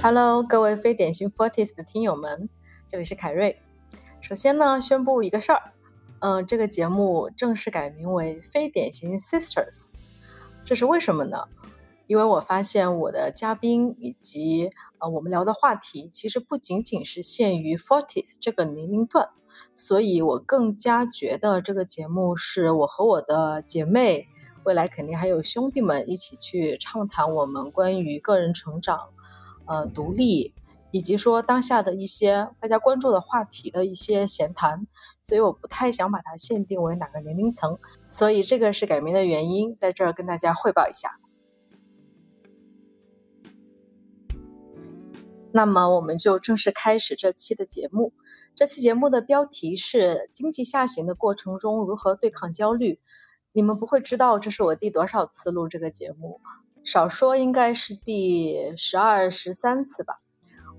Hello，各位非典型 Forties 的听友们，这里是凯瑞。首先呢，宣布一个事儿，嗯，这个节目正式改名为非典型 Sisters。这是为什么呢？因为我发现我的嘉宾以及呃我们聊的话题，其实不仅仅是限于 Forties 这个年龄段，所以我更加觉得这个节目是我和我的姐妹，未来肯定还有兄弟们一起去畅谈我们关于个人成长。呃，独立，以及说当下的一些大家关注的话题的一些闲谈，所以我不太想把它限定为哪个年龄层，所以这个是改名的原因，在这儿跟大家汇报一下。那么我们就正式开始这期的节目。这期节目的标题是“经济下行的过程中如何对抗焦虑”。你们不会知道这是我第多少次录这个节目。少说应该是第十二、十三次吧。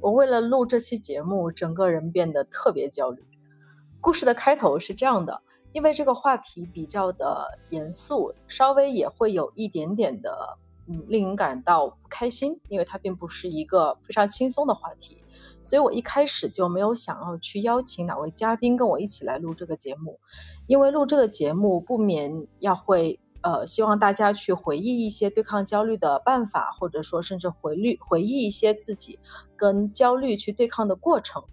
我为了录这期节目，整个人变得特别焦虑。故事的开头是这样的：因为这个话题比较的严肃，稍微也会有一点点的，嗯，令人感到不开心，因为它并不是一个非常轻松的话题。所以我一开始就没有想要去邀请哪位嘉宾跟我一起来录这个节目，因为录这个节目不免要会。呃，希望大家去回忆一些对抗焦虑的办法，或者说甚至回虑回忆一些自己跟焦虑去对抗的过程。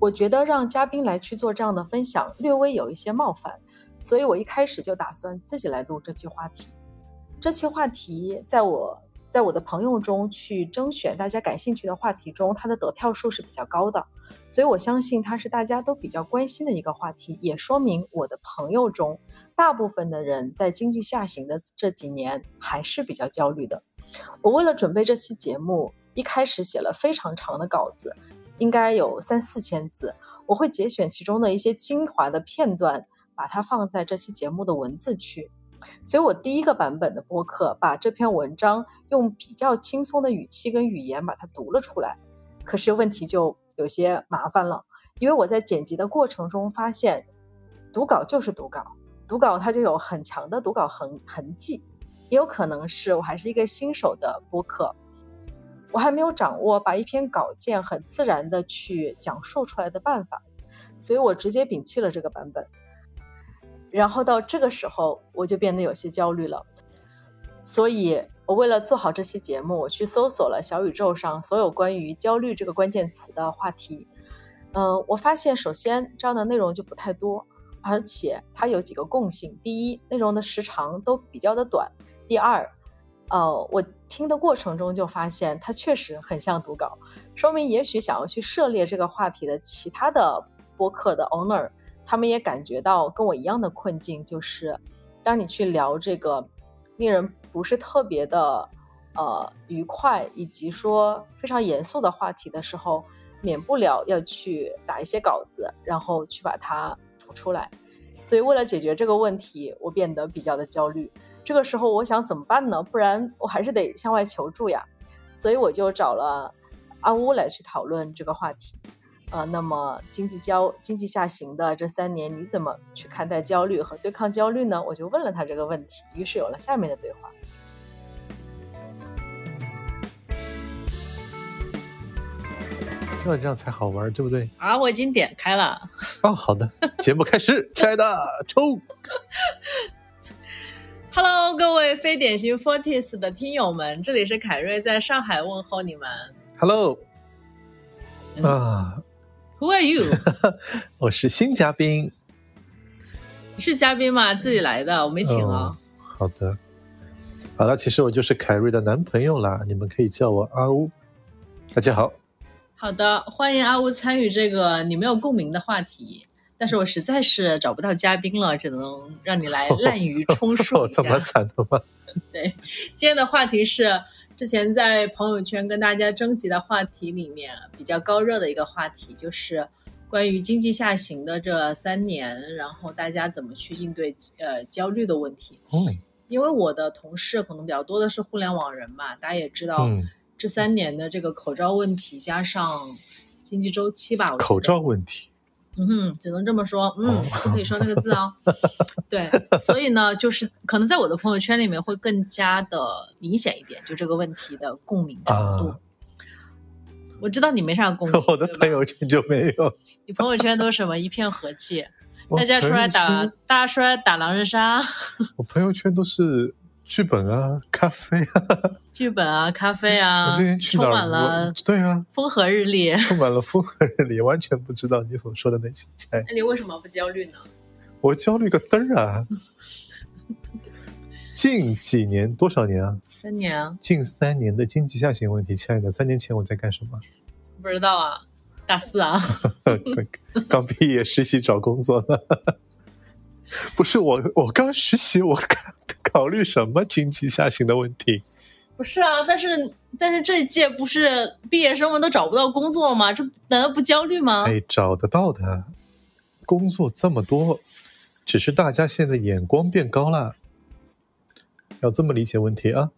我觉得让嘉宾来去做这样的分享，略微有一些冒犯，所以我一开始就打算自己来录这期话题。这期话题在我。在我的朋友中去征选大家感兴趣的话题中，它的得票数是比较高的，所以我相信它是大家都比较关心的一个话题，也说明我的朋友中大部分的人在经济下行的这几年还是比较焦虑的。我为了准备这期节目，一开始写了非常长的稿子，应该有三四千字，我会节选其中的一些精华的片段，把它放在这期节目的文字区。所以我第一个版本的播客把这篇文章用比较轻松的语气跟语言把它读了出来，可是问题就有些麻烦了，因为我在剪辑的过程中发现，读稿就是读稿，读稿它就有很强的读稿痕痕迹，也有可能是我还是一个新手的播客，我还没有掌握把一篇稿件很自然的去讲述出来的办法，所以我直接摒弃了这个版本。然后到这个时候，我就变得有些焦虑了。所以，我为了做好这期节目，我去搜索了小宇宙上所有关于焦虑这个关键词的话题。嗯，我发现，首先这样的内容就不太多，而且它有几个共性：第一，内容的时长都比较的短；第二，呃，我听的过程中就发现它确实很像读稿，说明也许想要去涉猎这个话题的其他的播客的 owner。他们也感觉到跟我一样的困境，就是当你去聊这个令人不是特别的呃愉快，以及说非常严肃的话题的时候，免不了要去打一些稿子，然后去把它吐出来。所以为了解决这个问题，我变得比较的焦虑。这个时候我想怎么办呢？不然我还是得向外求助呀。所以我就找了阿乌来去讨论这个话题。呃，那么经济焦经济下行的这三年，你怎么去看待焦虑和对抗焦虑呢？我就问了他这个问题，于是有了下面的对话。这样这样才好玩，对不对？啊，我已经点开了。哦，好的，节目开始，亲爱的，冲！Hello，各位非典型 Forties 的听友们，这里是凯瑞，在上海问候你们。Hello，啊。Who are you？我是新嘉宾。是嘉宾吗？自己来的，我没请啊。好的，好了，其实我就是凯瑞的男朋友啦，你们可以叫我阿乌。大家好。好的，欢迎阿乌参与这个你没有共鸣的话题。但是我实在是找不到嘉宾了，只能让你来滥竽充数一下。这么惨的吗？对，今天的话题是。之前在朋友圈跟大家征集的话题里面，比较高热的一个话题就是关于经济下行的这三年，然后大家怎么去应对呃焦虑的问题。嗯，因为我的同事可能比较多的是互联网人嘛，大家也知道这三年的这个口罩问题加上经济周期吧。口罩问题。嗯哼，只能这么说，嗯，不可以说那个字哦。对，所以呢，就是可能在我的朋友圈里面会更加的明显一点，就这个问题的共鸣程度。我知道你没啥共鸣。我的朋友圈就没有。你朋友圈都什么？一片和气，大家出来打，大家出来打狼人杀。我朋友圈都是剧本啊，咖啡啊。剧本啊，咖啡啊。我今天去哪儿？充满了对啊，风和日丽。充满了风和日丽，完全不知道你所说的那些。那你为什么不焦虑呢？我焦虑个嘚儿啊！近几年多少年啊？三年啊！近三年的经济下行问题，亲爱的，三年前我在干什么？不知道啊，大四啊，刚毕业实习找工作呢。不是我，我刚实习，我考虑什么经济下行的问题？不是啊，但是但是这一届不是毕业生们都找不到工作吗？这难道不焦虑吗？哎，找得到的，工作这么多，只是大家现在眼光变高了。要这么理解问题啊，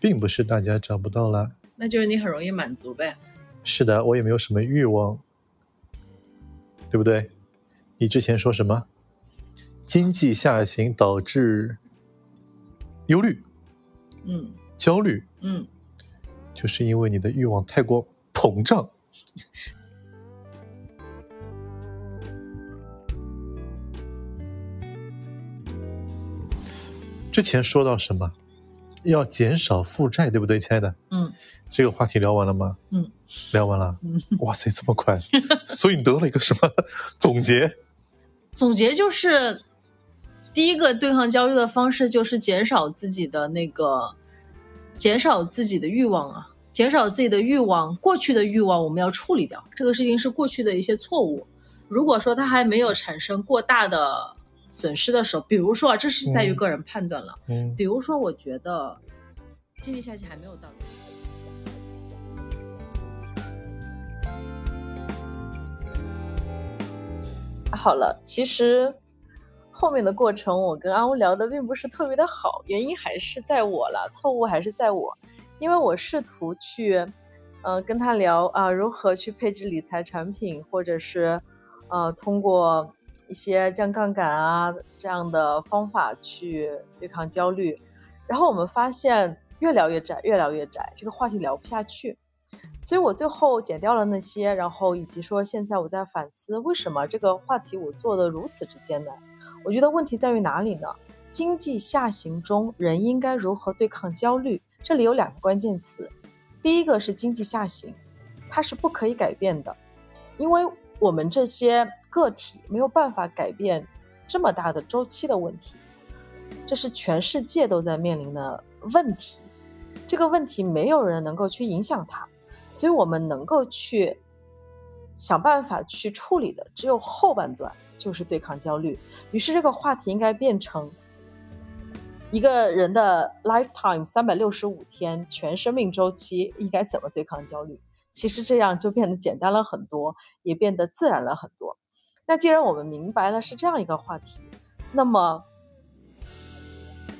并不是大家找不到了，那就是你很容易满足呗。是的，我也没有什么欲望，对不对？你之前说什么？经济下行导致忧虑，嗯，焦虑，嗯，就是因为你的欲望太过膨胀。之前说到什么？要减少负债，对不对，亲爱的？嗯。这个话题聊完了吗？嗯。聊完了。嗯。哇塞，这么快！所以你得了一个什么总结？总结就是，第一个对抗焦虑的方式就是减少自己的那个，减少自己的欲望啊，减少自己的欲望。过去的欲望我们要处理掉，这个事情是过去的一些错误。如果说它还没有产生过大的。损失的时候，比如说啊，这是在于个人判断了。嗯，比如说，我觉得经济下行还没有到。好了，其实后面的过程，我跟阿乌聊的并不是特别的好，原因还是在我了，错误还是在我，因为我试图去，呃，跟他聊啊，如何去配置理财产品，或者是，呃，通过。一些降杠杆啊这样的方法去对抗焦虑，然后我们发现越聊越窄，越聊越窄，这个话题聊不下去，所以我最后剪掉了那些，然后以及说现在我在反思为什么这个话题我做的如此之艰难。我觉得问题在于哪里呢？经济下行中人应该如何对抗焦虑？这里有两个关键词，第一个是经济下行，它是不可以改变的，因为我们这些。个体没有办法改变这么大的周期的问题，这是全世界都在面临的问题。这个问题没有人能够去影响它，所以我们能够去想办法去处理的只有后半段，就是对抗焦虑。于是这个话题应该变成一个人的 lifetime 三百六十五天全生命周期应该怎么对抗焦虑。其实这样就变得简单了很多，也变得自然了很多。那既然我们明白了是这样一个话题，那么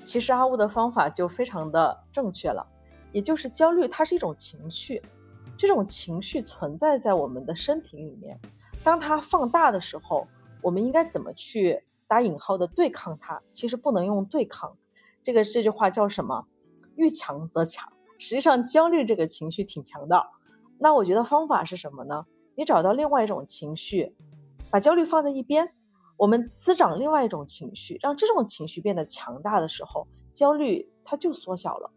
其实阿乌的方法就非常的正确了，也就是焦虑它是一种情绪，这种情绪存在在我们的身体里面，当它放大的时候，我们应该怎么去打引号的对抗它？其实不能用对抗，这个这句话叫什么？遇强则强。实际上焦虑这个情绪挺强的，那我觉得方法是什么呢？你找到另外一种情绪。把焦虑放在一边，我们滋长另外一种情绪，让这种情绪变得强大的时候，焦虑它就缩小了。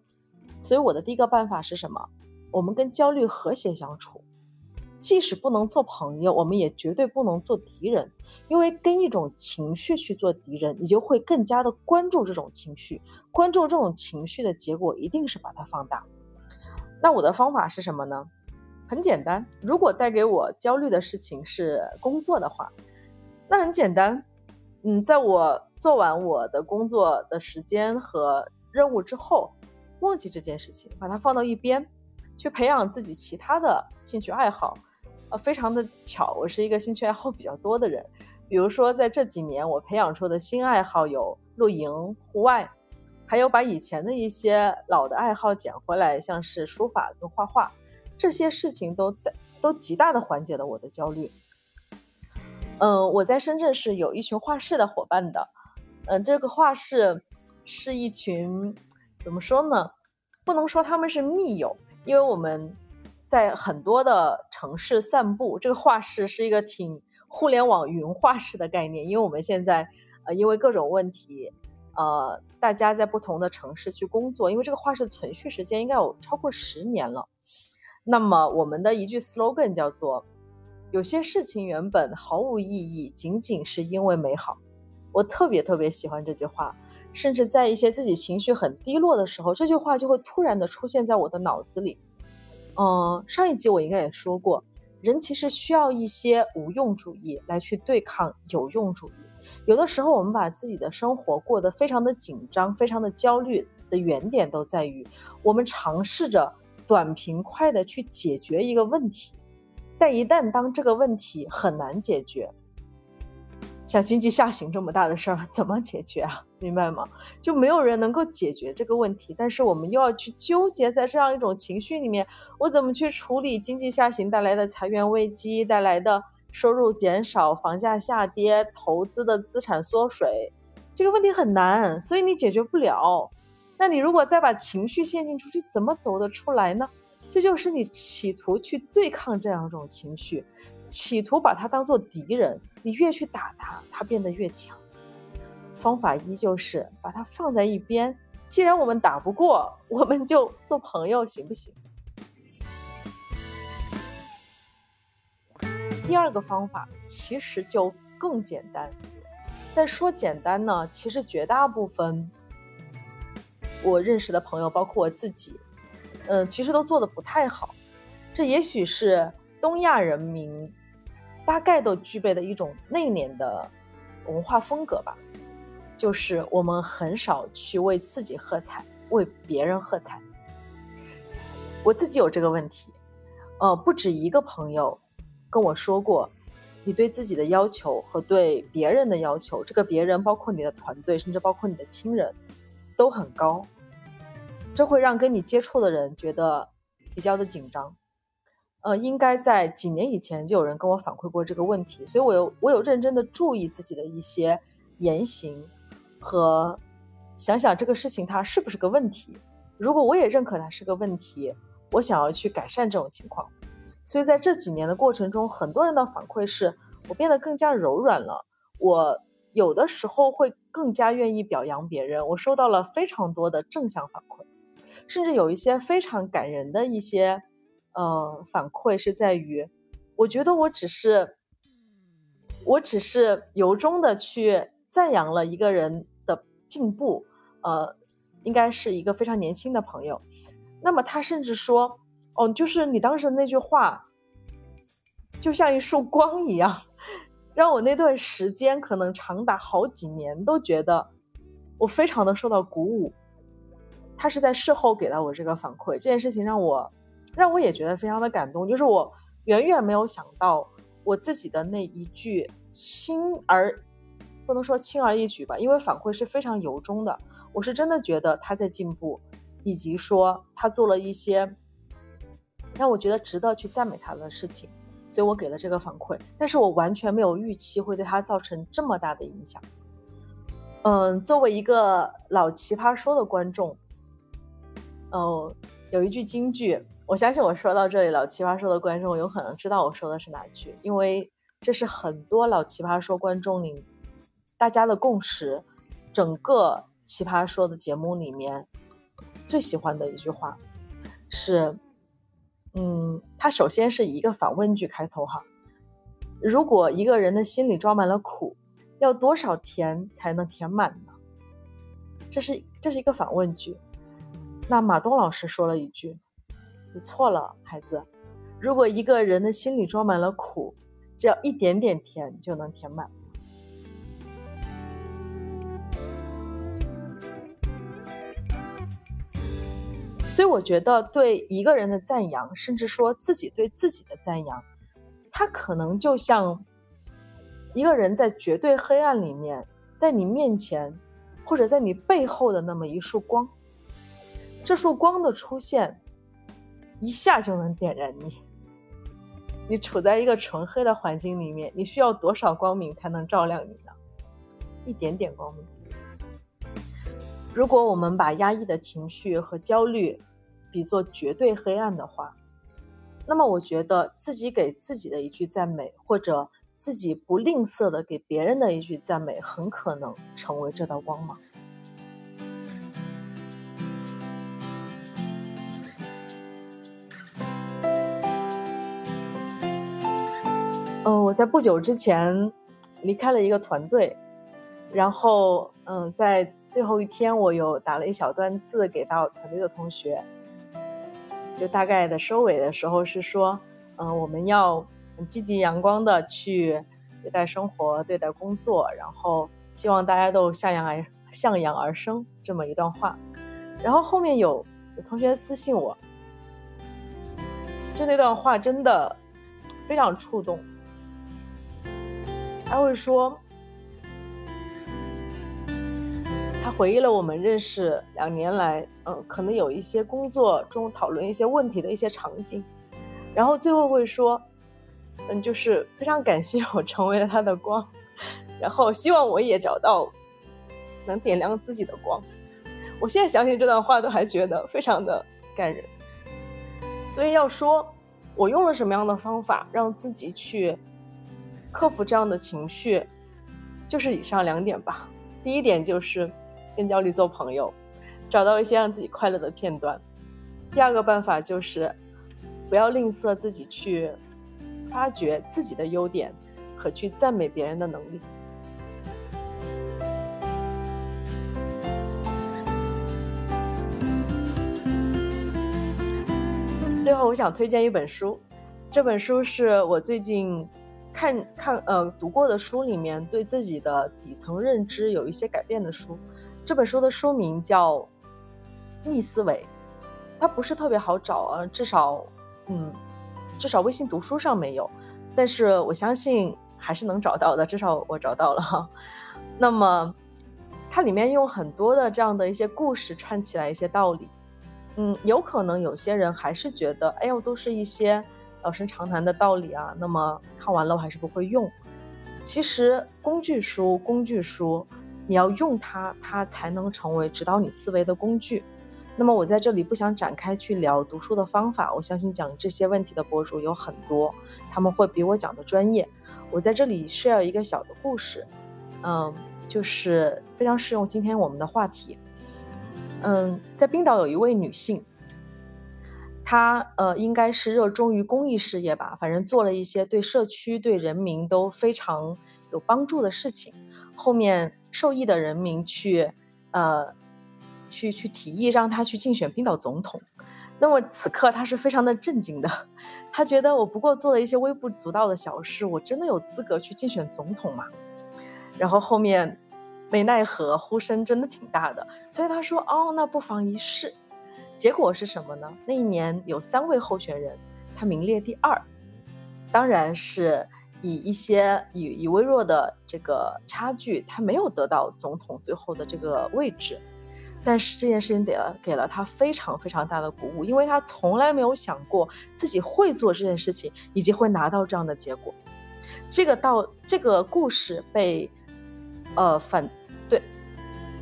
所以我的第一个办法是什么？我们跟焦虑和谐相处，即使不能做朋友，我们也绝对不能做敌人。因为跟一种情绪去做敌人，你就会更加的关注这种情绪，关注这种情绪的结果一定是把它放大。那我的方法是什么呢？很简单，如果带给我焦虑的事情是工作的话，那很简单，嗯，在我做完我的工作的时间和任务之后，忘记这件事情，把它放到一边，去培养自己其他的兴趣爱好。呃，非常的巧，我是一个兴趣爱好比较多的人，比如说在这几年，我培养出的新爱好有露营、户外，还有把以前的一些老的爱好捡回来，像是书法跟画画。这些事情都都极大的缓解了我的焦虑。嗯，我在深圳是有一群画室的伙伴的。嗯，这个画室是一群怎么说呢？不能说他们是密友，因为我们在很多的城市散步。这个画室是一个挺互联网云画室的概念，因为我们现在呃因为各种问题，呃大家在不同的城市去工作，因为这个画室存续时间应该有超过十年了。那么我们的一句 slogan 叫做：有些事情原本毫无意义，仅仅是因为美好。我特别特别喜欢这句话。甚至在一些自己情绪很低落的时候，这句话就会突然的出现在我的脑子里。嗯，上一集我应该也说过，人其实需要一些无用主义来去对抗有用主义。有的时候，我们把自己的生活过得非常的紧张、非常的焦虑的原点都在于，我们尝试着短平快的去解决一个问题，但一旦当这个问题很难解决。像经济下行这么大的事儿，怎么解决啊？明白吗？就没有人能够解决这个问题，但是我们又要去纠结在这样一种情绪里面，我怎么去处理经济下行带来的裁员危机带来的收入减少、房价下跌、投资的资产缩水？这个问题很难，所以你解决不了。那你如果再把情绪陷进出去，怎么走得出来呢？这就是你企图去对抗这样一种情绪。企图把它当做敌人，你越去打他，他变得越强。方法一就是把它放在一边。既然我们打不过，我们就做朋友，行不行？第二个方法其实就更简单，但说简单呢，其实绝大部分我认识的朋友，包括我自己，嗯，其实都做的不太好。这也许是东亚人民。大概都具备的一种内敛的文化风格吧，就是我们很少去为自己喝彩，为别人喝彩。我自己有这个问题，呃，不止一个朋友跟我说过，你对自己的要求和对别人的要求，这个别人包括你的团队，甚至包括你的亲人，都很高，这会让跟你接触的人觉得比较的紧张。呃，应该在几年以前就有人跟我反馈过这个问题，所以我有我有认真的注意自己的一些言行，和想想这个事情它是不是个问题。如果我也认可它是个问题，我想要去改善这种情况。所以在这几年的过程中，很多人的反馈是我变得更加柔软了，我有的时候会更加愿意表扬别人。我收到了非常多的正向反馈，甚至有一些非常感人的一些。呃，反馈是在于，我觉得我只是，我只是由衷的去赞扬了一个人的进步。呃，应该是一个非常年轻的朋友。那么他甚至说，哦，就是你当时那句话，就像一束光一样，让我那段时间可能长达好几年都觉得我非常的受到鼓舞。他是在事后给到我这个反馈，这件事情让我。让我也觉得非常的感动，就是我远远没有想到我自己的那一句轻而不能说轻而易举吧，因为反馈是非常由衷的。我是真的觉得他在进步，以及说他做了一些让我觉得值得去赞美他的事情，所以我给了这个反馈。但是我完全没有预期会对他造成这么大的影响。嗯，作为一个老奇葩说的观众，嗯，有一句金句。我相信我说到这里，老奇葩说的观众有可能知道我说的是哪句，因为这是很多老奇葩说观众里大家的共识。整个奇葩说的节目里面最喜欢的一句话是：嗯，他首先是以一个反问句开头哈，如果一个人的心里装满了苦，要多少甜才能填满呢？这是这是一个反问句。那马东老师说了一句。你错了，孩子。如果一个人的心里装满了苦，只要一点点甜就能填满。所以，我觉得对一个人的赞扬，甚至说自己对自己的赞扬，它可能就像一个人在绝对黑暗里面，在你面前或者在你背后的那么一束光。这束光的出现。一下就能点燃你。你处在一个纯黑的环境里面，你需要多少光明才能照亮你呢？一点点光明。如果我们把压抑的情绪和焦虑比作绝对黑暗的话，那么我觉得自己给自己的一句赞美，或者自己不吝啬的给别人的一句赞美，很可能成为这道光芒。嗯，我在不久之前离开了一个团队，然后嗯，在最后一天，我有打了一小段字给到团队的同学，就大概的收尾的时候是说，嗯，我们要积极阳光的去对待生活、对待工作，然后希望大家都向阳而向阳而生这么一段话。然后后面有有同学私信我，就那段话真的非常触动。他会说，回忆了我们认识两年来，嗯，可能有一些工作中讨论一些问题的一些场景，然后最后会说，嗯，就是非常感谢我成为了他的光，然后希望我也找到能点亮自己的光。我现在想起这段话，都还觉得非常的感人。所以要说，我用了什么样的方法让自己去。克服这样的情绪，就是以上两点吧。第一点就是跟焦虑做朋友，找到一些让自己快乐的片段。第二个办法就是不要吝啬自己去发掘自己的优点和去赞美别人的能力。最后，我想推荐一本书，这本书是我最近。看看呃读过的书里面对自己的底层认知有一些改变的书，这本书的书名叫《逆思维》，它不是特别好找啊，至少嗯，至少微信读书上没有，但是我相信还是能找到的，至少我找到了。那么它里面用很多的这样的一些故事串起来一些道理，嗯，有可能有些人还是觉得，哎呦，都是一些。老生常谈的道理啊，那么看完了我还是不会用。其实工具书，工具书，你要用它，它才能成为指导你思维的工具。那么我在这里不想展开去聊读书的方法，我相信讲这些问题的博主有很多，他们会比我讲的专业。我在这里 share 一个小的故事，嗯，就是非常适用今天我们的话题。嗯，在冰岛有一位女性。她呃，应该是热衷于公益事业吧，反正做了一些对社区、对人民都非常有帮助的事情。后面受益的人民去，呃，去去提议让他去竞选冰岛总统。那么此刻他是非常的震惊的，他觉得我不过做了一些微不足道的小事，我真的有资格去竞选总统吗？然后后面没奈何，呼声真的挺大的，所以他说：“哦，那不妨一试。”结果是什么呢？那一年有三位候选人，他名列第二，当然是以一些以以微弱的这个差距，他没有得到总统最后的这个位置。但是这件事情给了给了他非常非常大的鼓舞，因为他从来没有想过自己会做这件事情，以及会拿到这样的结果。这个到这个故事被呃反对。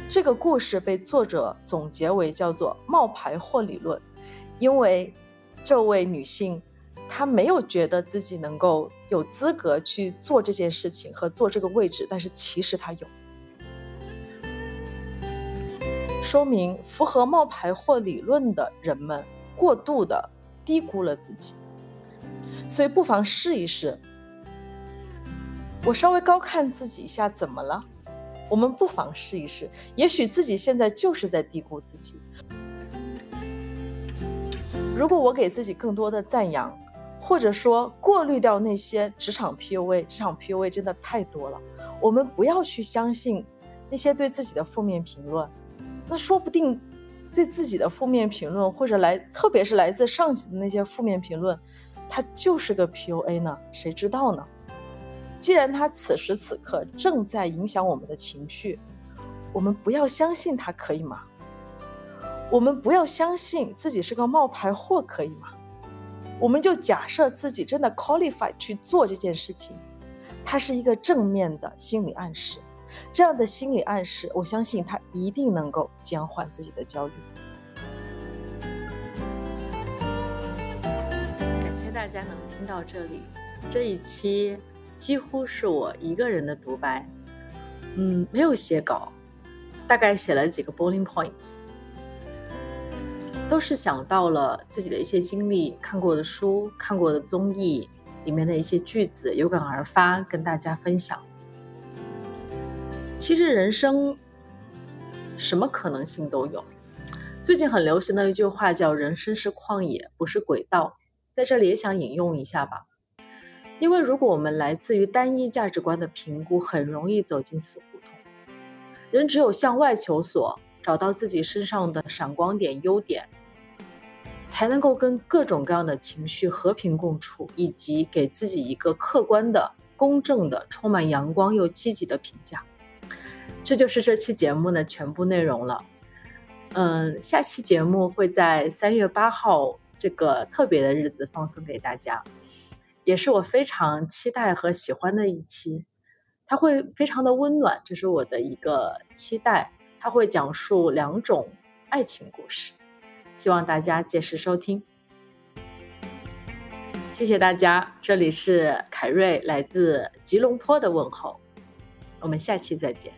这个故事被作者总结为叫做“冒牌货理论”，因为这位女性他没有觉得自己能够有资格去做这件事情和做这个位置，但是其实他有，说明符合冒牌货理论的人们过度的低估了自己，所以不妨试一试。我稍微高看自己一下，怎么了？我们不妨试一试，也许自己现在就是在低估自己。如果我给自己更多的赞扬，或者说过滤掉那些职场 PUA，职场 PUA 真的太多了。我们不要去相信那些对自己的负面评论，那说不定对自己的负面评论，或者来，特别是来自上级的那些负面评论，它就是个 PUA 呢？谁知道呢？既然他此时此刻正在影响我们的情绪，我们不要相信他，可以吗？我们不要相信自己是个冒牌货，可以吗？我们就假设自己真的 qualify 去做这件事情，它是一个正面的心理暗示。这样的心理暗示，我相信它一定能够减缓自己的焦虑。感谢大家能听到这里。这一期几乎是我一个人的独白，嗯，没有写稿，大概写了几个 bullet points，都是想到了自己的一些经历、看过的书、看过的综艺里面的一些句子，有感而发，跟大家分享。其实人生什么可能性都有。最近很流行的一句话叫“人生是旷野，不是轨道”。在这里也想引用一下吧，因为如果我们来自于单一价值观的评估，很容易走进死胡同。人只有向外求索，找到自己身上的闪光点、优点，才能够跟各种各样的情绪和平共处，以及给自己一个客观的、公正的、充满阳光又积极的评价。这就是这期节目的全部内容了。嗯，下期节目会在三月八号。这个特别的日子放送给大家，也是我非常期待和喜欢的一期。它会非常的温暖，这是我的一个期待。它会讲述两种爱情故事，希望大家届时收听。谢谢大家，这里是凯瑞来自吉隆坡的问候，我们下期再见。